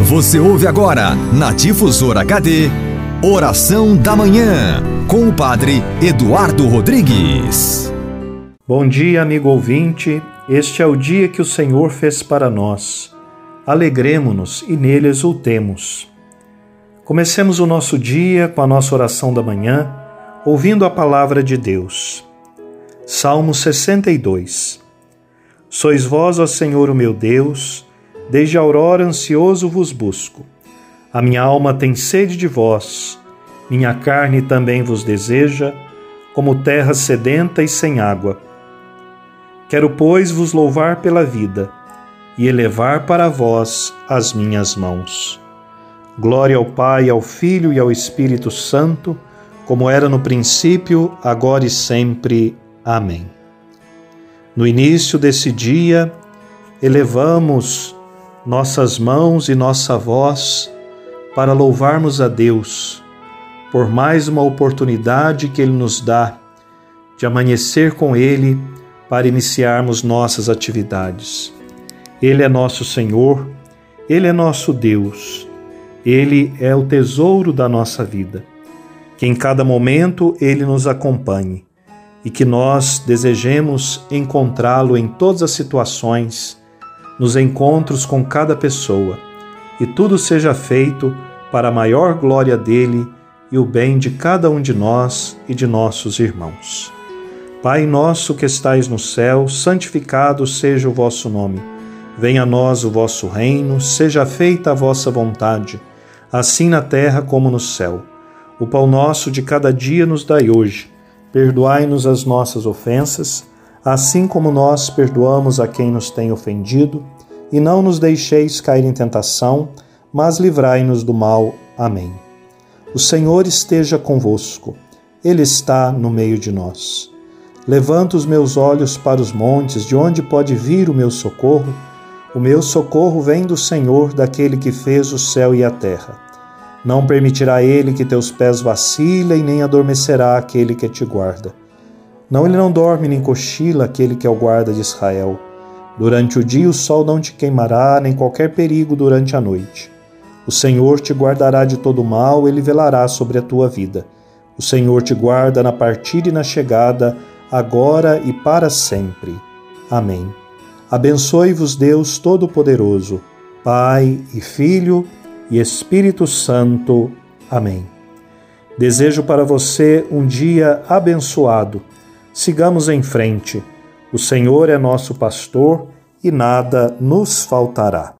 Você ouve agora, na Difusora HD, Oração da Manhã, com o Padre Eduardo Rodrigues. Bom dia, amigo ouvinte. Este é o dia que o Senhor fez para nós. Alegremo-nos e nele exultemos. Comecemos o nosso dia com a nossa oração da manhã, ouvindo a palavra de Deus. Salmo 62 Sois vós, ó Senhor, o meu Deus, Desde a aurora ansioso vos busco. A minha alma tem sede de vós, minha carne também vos deseja, como terra sedenta e sem água. Quero, pois, vos louvar pela vida e elevar para vós as minhas mãos. Glória ao Pai, ao Filho e ao Espírito Santo, como era no princípio, agora e sempre. Amém. No início desse dia, elevamos nossas mãos e nossa voz para louvarmos a Deus por mais uma oportunidade que Ele nos dá de amanhecer com Ele para iniciarmos nossas atividades. Ele é nosso Senhor, Ele é nosso Deus, Ele é o tesouro da nossa vida. Que em cada momento Ele nos acompanhe e que nós desejemos encontrá-lo em todas as situações nos encontros com cada pessoa, e tudo seja feito para a maior glória dele e o bem de cada um de nós e de nossos irmãos. Pai nosso que estais no céu, santificado seja o vosso nome. Venha a nós o vosso reino, seja feita a vossa vontade, assim na terra como no céu. O pão nosso de cada dia nos dai hoje. Perdoai-nos as nossas ofensas, assim como nós perdoamos a quem nos tem ofendido, e não nos deixeis cair em tentação, mas livrai-nos do mal. Amém. O Senhor esteja convosco, Ele está no meio de nós. Levanto os meus olhos para os montes, de onde pode vir o meu socorro? O meu socorro vem do Senhor, daquele que fez o céu e a terra. Não permitirá ele que teus pés vacilem, nem adormecerá aquele que te guarda. Não, ele não dorme nem cochila aquele que é o guarda de Israel. Durante o dia o sol não te queimará, nem qualquer perigo durante a noite. O Senhor te guardará de todo mal, ele velará sobre a tua vida. O Senhor te guarda na partida e na chegada, agora e para sempre. Amém. Abençoe-vos Deus Todo-Poderoso, Pai e Filho e Espírito Santo. Amém. Desejo para você um dia abençoado sigamos em frente. O Senhor é nosso pastor e nada nos faltará.